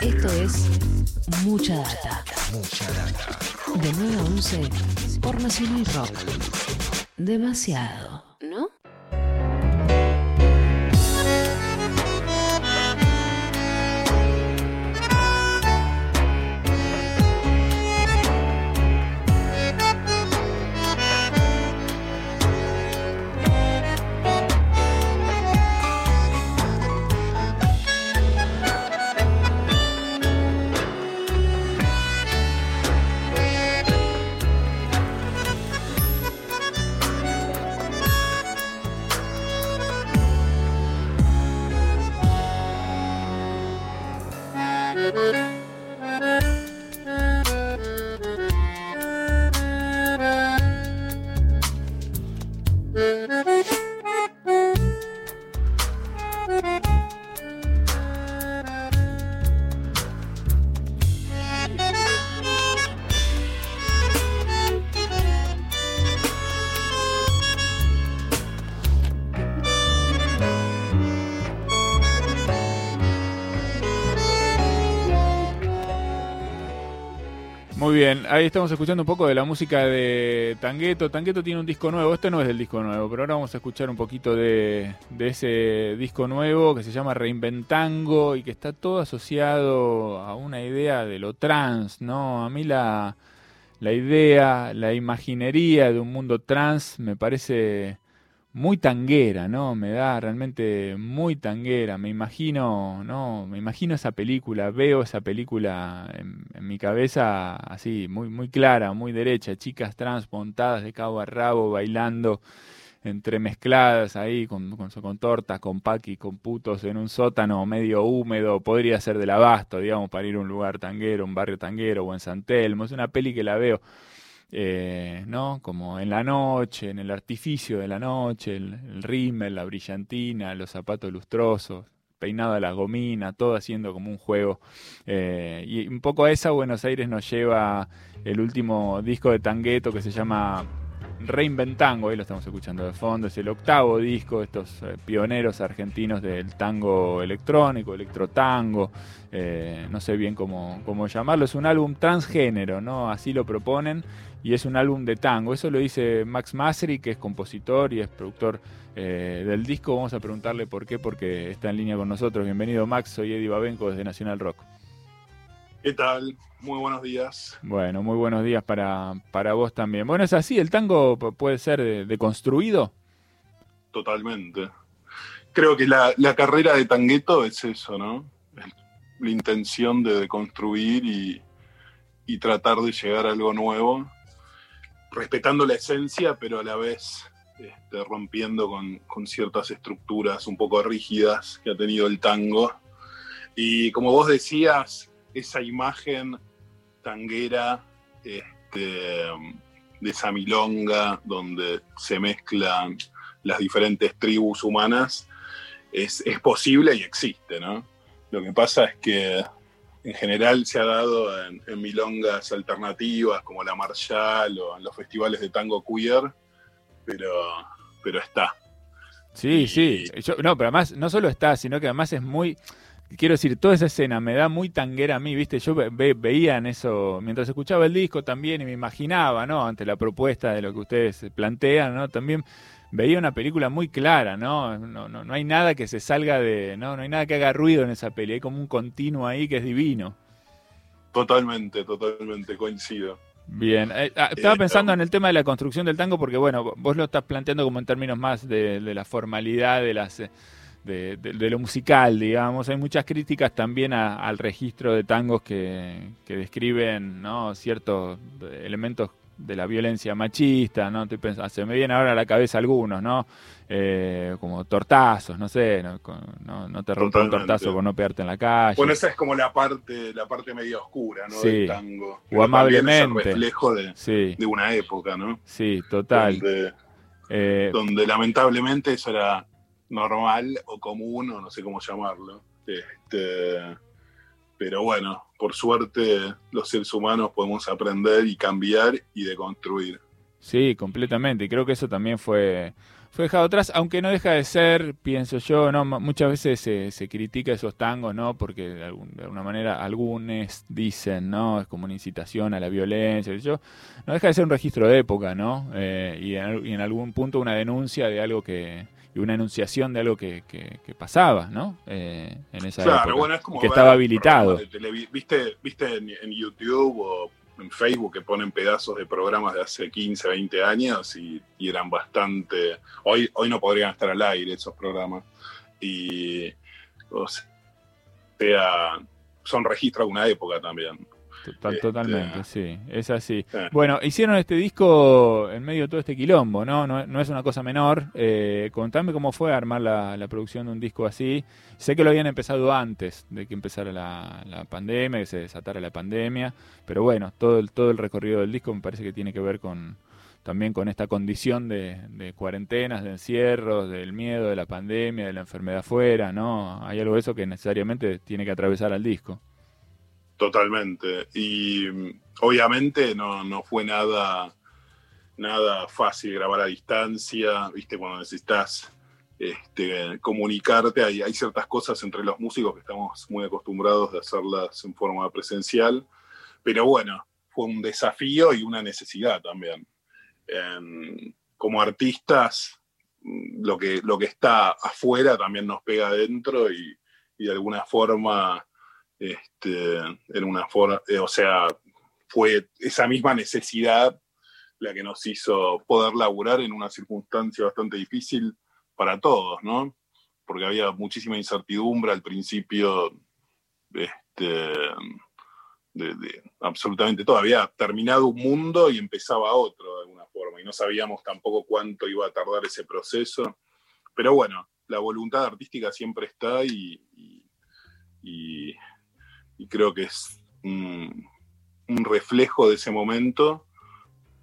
Esto es Mucha Data. Mucha data. De 9 a 11 por Nacional Rock. Demasiado, Muy bien, ahí estamos escuchando un poco de la música de Tangueto. Tangueto tiene un disco nuevo, este no es del disco nuevo, pero ahora vamos a escuchar un poquito de, ese disco nuevo que se llama Reinventango y que está todo asociado a una idea de lo trans, ¿no? A mí la idea, la imaginería de un mundo trans me parece muy tanguera, ¿no? Me da realmente muy tanguera. Me imagino, ¿no? Me imagino esa película, veo esa película en, en mi cabeza así, muy, muy clara, muy derecha. Chicas trans montadas de cabo a rabo, bailando, entremezcladas ahí, con, con, con tortas, con paqui, con putos en un sótano medio húmedo. Podría ser del abasto, digamos, para ir a un lugar tanguero, un barrio tanguero o en San Telmo. Es una peli que la veo eh, ¿no? Como en la noche, en el artificio de la noche, el, el rímel, la brillantina, los zapatos lustrosos, peinado a la gomina, todo haciendo como un juego. Eh, y un poco a esa Buenos Aires nos lleva el último disco de Tangueto que se llama Reinventango, ahí lo estamos escuchando de fondo, es el octavo disco de estos eh, pioneros argentinos del tango electrónico, electrotango, eh, no sé bien cómo, cómo llamarlo, es un álbum transgénero, ¿no? Así lo proponen, y es un álbum de tango, eso lo dice Max Masri, que es compositor y es productor eh, del disco, vamos a preguntarle por qué, porque está en línea con nosotros. Bienvenido Max, soy Eddie Babenco desde Nacional Rock. ¿Qué tal? Muy buenos días. Bueno, muy buenos días para, para vos también. Bueno, es así, el tango puede ser de- deconstruido. Totalmente. Creo que la, la carrera de Tangueto es eso, ¿no? La intención de deconstruir y, y tratar de llegar a algo nuevo, respetando la esencia, pero a la vez este, rompiendo con, con ciertas estructuras un poco rígidas que ha tenido el tango. Y como vos decías, esa imagen tanguera este, de esa milonga donde se mezclan las diferentes tribus humanas es, es posible y existe, ¿no? Lo que pasa es que en general se ha dado en, en milongas alternativas como la Marshall o en los festivales de tango queer, pero, pero está. Sí, sí. Yo- no, pero además no solo está, sino que además es muy... Quiero decir, toda esa escena me da muy tanguera a mí, ¿viste? Yo ve- ve- veía en eso, mientras escuchaba el disco también y me imaginaba, ¿no? Ante la propuesta de lo que ustedes plantean, ¿no? También veía una película muy clara, ¿no? No, no, no hay nada que se salga de... No, no hay nada que haga ruido en esa peli, hay como un continuo ahí que es divino. Totalmente, totalmente coincido. Bien, eh, ah, estaba Eh, pensando en el tema de la construcción del tango porque, bueno, vos lo estás planteando como en términos más de, de la formalidad de las eh, de, de- de lo musical, digamos. Hay muchas críticas también a- al registro de tangos que, que describen ¿no? ciertos elementos de la violencia machista, ¿no? Estoy pensando, se me vienen ahora a la cabeza algunos, ¿no? Eh, como tortazos, no sé, no, no, no te rompe un tortazo por no pegarte en la calle. Bueno, esa es como la parte, la parte media oscura, ¿no? Sí. Del tango. O también es el amablemente. reflejo de, Sí, de una época, ¿no? sí, total. Donde, Eh, donde lamentablemente eso era normal o común, o no sé cómo llamarlo. Este, pero bueno, por suerte los seres humanos podemos aprender y cambiar y deconstruir. Sí, completamente. Y creo que eso también fue, fue dejado atrás, aunque no deja de ser, pienso yo, no muchas veces se, critica esos tangos, ¿no? Porque de, alguna manera algunos dicen, ¿no? Es como una incitación a la violencia, yo, no deja de ser un registro de época, ¿no? Eh, y, en, algún punto una denuncia de algo que y una enunciación de algo que, que, pasaba, ¿no? Eh, en esa claro, bueno, es como que estaba habilitado. ¿Viste, viste en, en YouTube o en Facebook que ponen pedazos de programas de hace 15, 20 años y, eran bastante... Hoy, hoy no podrían estar al aire esos programas. Y, o sea, son registros de una época también. Este, totalmente, sí, es así. Bueno, hicieron este disco en medio de todo este quilombo, ¿no? No, es una cosa menor. Eh, contame cómo fue armar la, producción de un disco así. Sé que lo habían empezado antes de que empezara la, pandemia, que se desatara la pandemia, pero bueno, todo el, todo el recorrido del disco me parece que tiene que ver con también con esta condición de, de cuarentenas, de encierros, del miedo de la pandemia, de la enfermedad afuera, ¿no? Hay algo de eso que necesariamente tiene que atravesar al disco. Totalmente. Y mm, obviamente no, no fue nada, nada fácil grabar a distancia, viste, cuando necesitas este, comunicarte, hay, hay ciertas cosas entre los músicos que estamos muy acostumbrados de hacerlas en forma presencial, pero bueno, fue un desafío y una necesidad también. como artistas, mm, lo que, lo que está afuera también nos pega adentro y, y de alguna forma este, en una forma, eh, o sea, fue esa misma necesidad la que nos hizo poder laburar en una circunstancia bastante difícil para todos, ¿no? Porque había muchísima incertidumbre al principio, este, de, absolutamente todo. Había terminado un mundo y empezaba otro de alguna forma, y no sabíamos tampoco cuánto iba a tardar ese proceso. Pero bueno, la voluntad artística siempre está y creo que es un, reflejo de ese momento,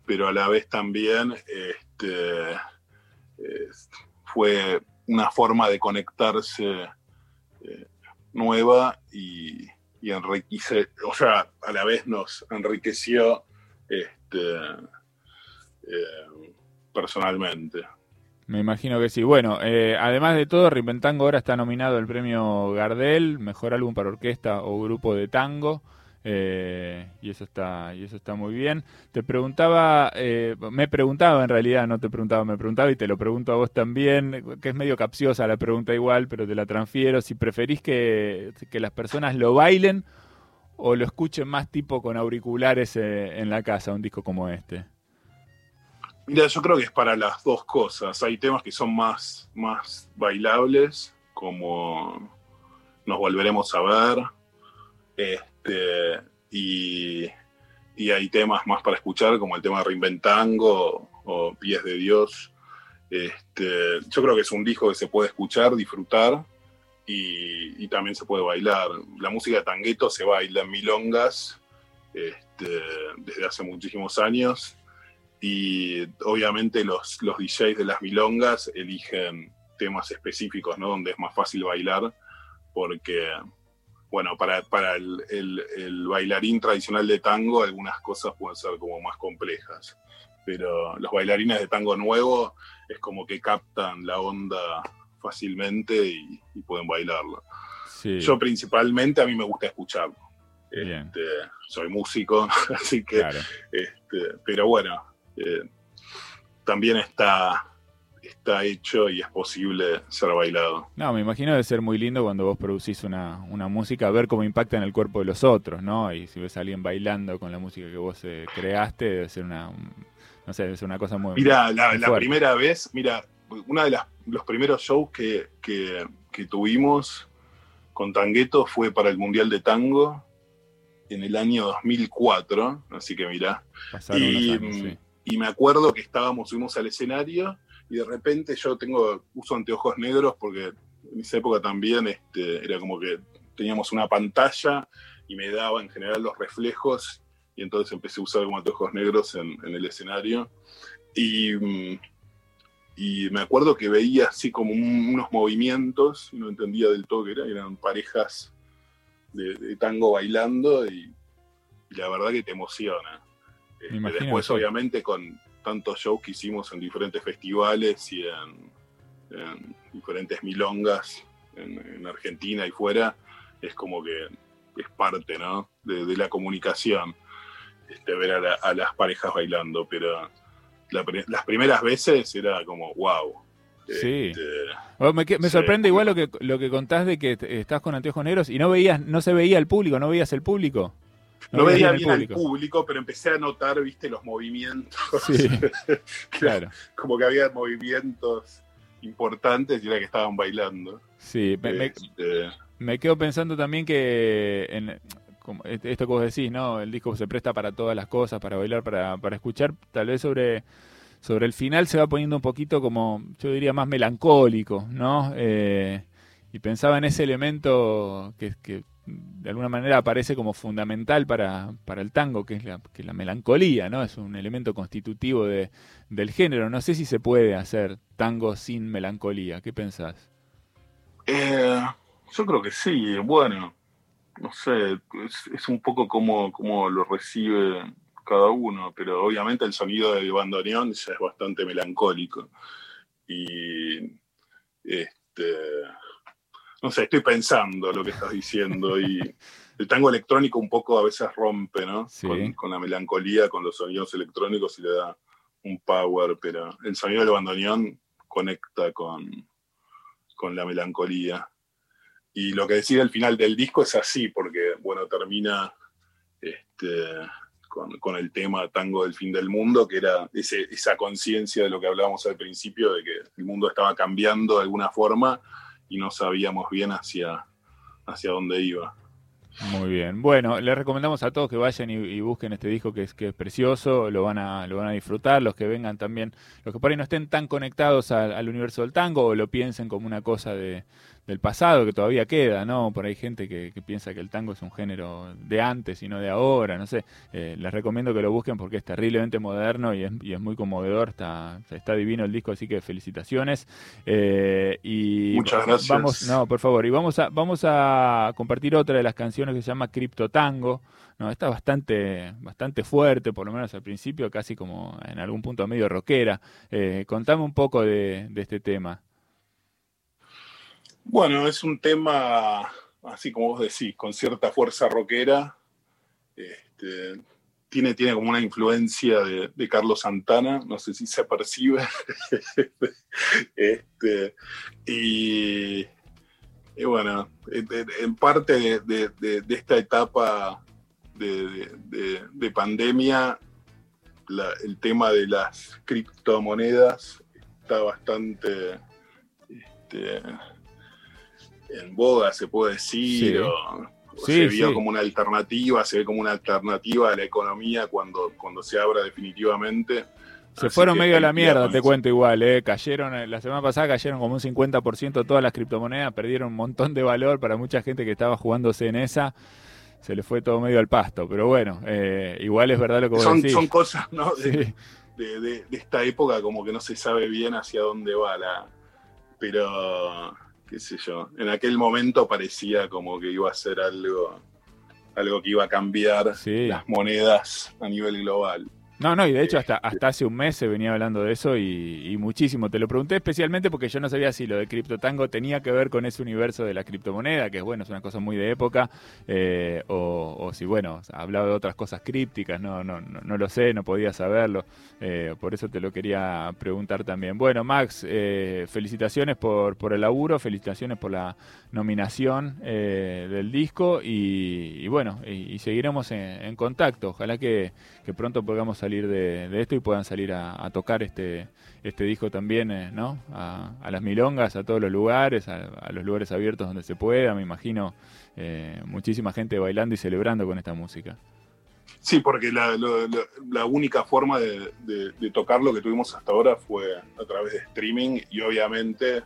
pero a la vez también este, fue una forma de conectarse eh, nueva y, y o sea, a la vez nos enriqueció este, eh, personalmente. Me imagino que sí. Bueno, eh, además de todo, Reinventango ahora está nominado al premio Gardel, mejor álbum para orquesta o grupo de tango. Eh, y eso está y eso está muy bien. Te preguntaba, eh, me preguntaba en realidad, no te preguntaba, me preguntaba y te lo pregunto a vos también, que es medio capciosa la pregunta igual, pero te la transfiero. Si preferís que, que las personas lo bailen o lo escuchen más tipo con auriculares en la casa, un disco como este. Mira, yo creo que es para las dos cosas. Hay temas que son más, más bailables, como Nos volveremos a ver. Este, y, hay temas más para escuchar, como el tema Reinventango o Pies de Dios. Este, yo creo que es un disco que se puede escuchar, disfrutar y, también se puede bailar. La música de tangueto se baila en milongas este, desde hace muchísimos años y obviamente los, los DJs de las milongas eligen temas específicos, ¿no? Donde es más fácil bailar, porque, bueno, para, para el, el, bailarín tradicional de tango algunas cosas pueden ser como más complejas, pero los bailarines de tango nuevo es como que captan la onda fácilmente y, pueden bailarlo. Yo principalmente a mí me gusta escucharlo. Este, soy músico, así que, este, pero bueno, eh, también está, está hecho y es posible ser bailado. No, me imagino de ser muy lindo cuando vos producís una, música, ver cómo impacta en el cuerpo de los otros, ¿no? Y si ves a alguien bailando con la música que vos eh, creaste, debe ser una, no sé, debe ser una cosa muy Mira, la, primera vez, mira, uno de los primeros shows que, que tuvimos con Tangueto fue para el Mundial de Tango en el año 2004, así que mira. y, mm, y me acuerdo que estábamos, subimos al escenario y de repente yo tengo, uso anteojos negros porque en esa época también este, era como que teníamos una pantalla y me daba en general los reflejos y entonces empecé a usar como anteojos negros en, el escenario y, y, me acuerdo que veía así como unos movimientos no entendía del todo qué era, eran parejas de, tango bailando y la verdad que te emociona. Este, después, obviamente, con, tantos shows que hicimos en diferentes festivales y en, diferentes milongas en, Argentina y fuera, es como que es parte ¿no? de, la comunicación, este, ver a, las parejas bailando, pero las primeras veces era como, wow. Sí. Este, me, sorprende igual lo que, lo que contás de que estás con anteojos negros y no veías, no se veía el público, no veías el público. No, veía bien al público, pero empecé a notar, viste, los movimientos. Sí, claro. Como que había movimientos importantes y era que estaban bailando. Sí, me, este, quedo pensando también que en, esto que vos decís, ¿no? El disco se presta para todas las cosas, para bailar, para, para escuchar, tal vez sobre, sobre el final se va poniendo un poquito como, yo diría, más melancólico, ¿no? Eh, y pensaba en ese elemento que, que de alguna manera aparece como fundamental para, para el tango, que es, la, que la melancolía, ¿no? Es un elemento constitutivo de, del género. No sé si se puede hacer tango sin melancolía. ¿Qué pensás? Eh, yo creo que sí. Bueno, no sé, es, un poco como, como lo recibe cada uno, pero obviamente el sonido de bandoneón es bastante melancólico. Y este no sé, estoy pensando lo que estás diciendo y el tango electrónico un poco a veces rompe, ¿no? Con, la melancolía, con los sonidos electrónicos y le da un power, pero el sonido del bandoneón conecta con, con la melancolía. Y lo que decía al final del disco es así, porque, bueno, termina este, con, el tema Tango del Fin del Mundo, que era esa conciencia de lo que hablábamos al principio, de que el mundo estaba cambiando de alguna forma y no sabíamos bien hacia, hacia dónde iba. Muy bien. Bueno, les recomendamos a todos que vayan y, busquen este disco que es, que es precioso, lo van, a, lo van a disfrutar, los que vengan también, los que por ahí no estén tan conectados al universo del tango o lo piensen como una cosa de, del pasado que todavía queda, ¿no? Por ahí gente que, piensa que el tango es un género de antes y no de ahora, no sé. Eh, les recomiendo que lo busquen porque es terriblemente moderno y es, y es muy conmovedor, está, está divino el disco, así que felicitaciones. Eh, y Muchas gracias. Vamos, no, por favor, y vamos a, vamos a compartir otra de las canciones que se llama Cripto Tango. No, está bastante, bastante fuerte, por lo menos al principio, casi como en algún punto medio rockera. Eh, contame un poco de, de este tema. Bueno, es un tema, así como vos decís, con cierta fuerza rockera. Este, tiene, tiene como una influencia de, Carlos Santana, no sé si se percibe. este, y, bueno, en parte de, esta etapa de, pandemia, el tema de las criptomonedas está bastante... Este, en boga, se puede decir, o, se vio como una alternativa, se ve como una alternativa a la economía cuando, cuando se abra definitivamente. Se fueron medio a la mierda, te cuento igual, ¿eh? Cayeron, eh, la semana pasada cayeron como un 50% todas las criptomonedas, perdieron un montón de valor para mucha gente que estaba jugándose en esa. Se le fue todo medio al pasto, pero bueno, eh, igual es verdad lo que vos son, decís. Son cosas, ¿no? De, de, esta época como que no se sabe bien hacia dónde va la... Pero qué sé yo, en aquel momento parecía como que iba a ser algo, algo que iba a cambiar las monedas a nivel global. No, no, y de hecho hasta, hasta hace un mes se venía hablando de eso y, muchísimo. Te lo pregunté especialmente porque yo no sabía si lo de Tango tenía que ver con ese universo de la criptomoneda, que es bueno, es una cosa muy de época, eh, o, si bueno, hablaba de otras cosas crípticas, no, no, no, lo sé, no podía saberlo, eh, por eso te lo quería preguntar también. Bueno, Max, eh, felicitaciones por, por el laburo, felicitaciones por la nominación del disco y, bueno, y, seguiremos en, contacto. Ojalá que, que pronto podamos salir de, esto y puedan salir a, tocar este, este disco también, eh, ¿no? A, las milongas, a todos los lugares, a, los lugares abiertos donde se pueda, me imagino eh, muchísima gente bailando y celebrando con esta música. Sí, porque la, única forma de, tocar lo que tuvimos hasta ahora fue a través de streaming y obviamente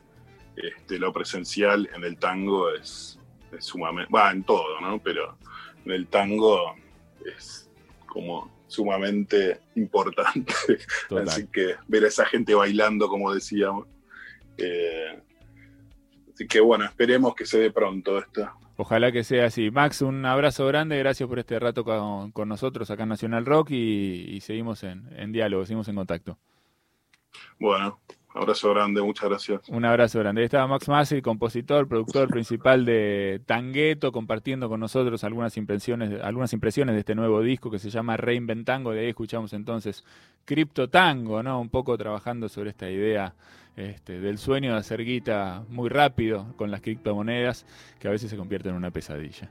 este, lo presencial en el tango es, es sumamente, va en todo, ¿no? Pero en el tango es como sumamente importante. Así que ver a esa gente bailando, como decíamos. Eh, así que bueno, esperemos que se dé pronto esto. Ojalá que sea así. Max, un abrazo grande, gracias por este rato con, nosotros acá en Nacional Rock y, seguimos en, en diálogo, seguimos en contacto. Bueno, Abrazo grande, muchas gracias. Un abrazo grande. Ahí estaba Max Massi, compositor, productor principal de Tangueto, compartiendo con nosotros algunas impresiones, algunas impresiones de este nuevo disco que se llama Reinventango. De ahí escuchamos entonces Crypto Tango, ¿no? Un poco trabajando sobre esta idea este, del sueño de hacer guita muy rápido con las criptomonedas, que a veces se convierte en una pesadilla.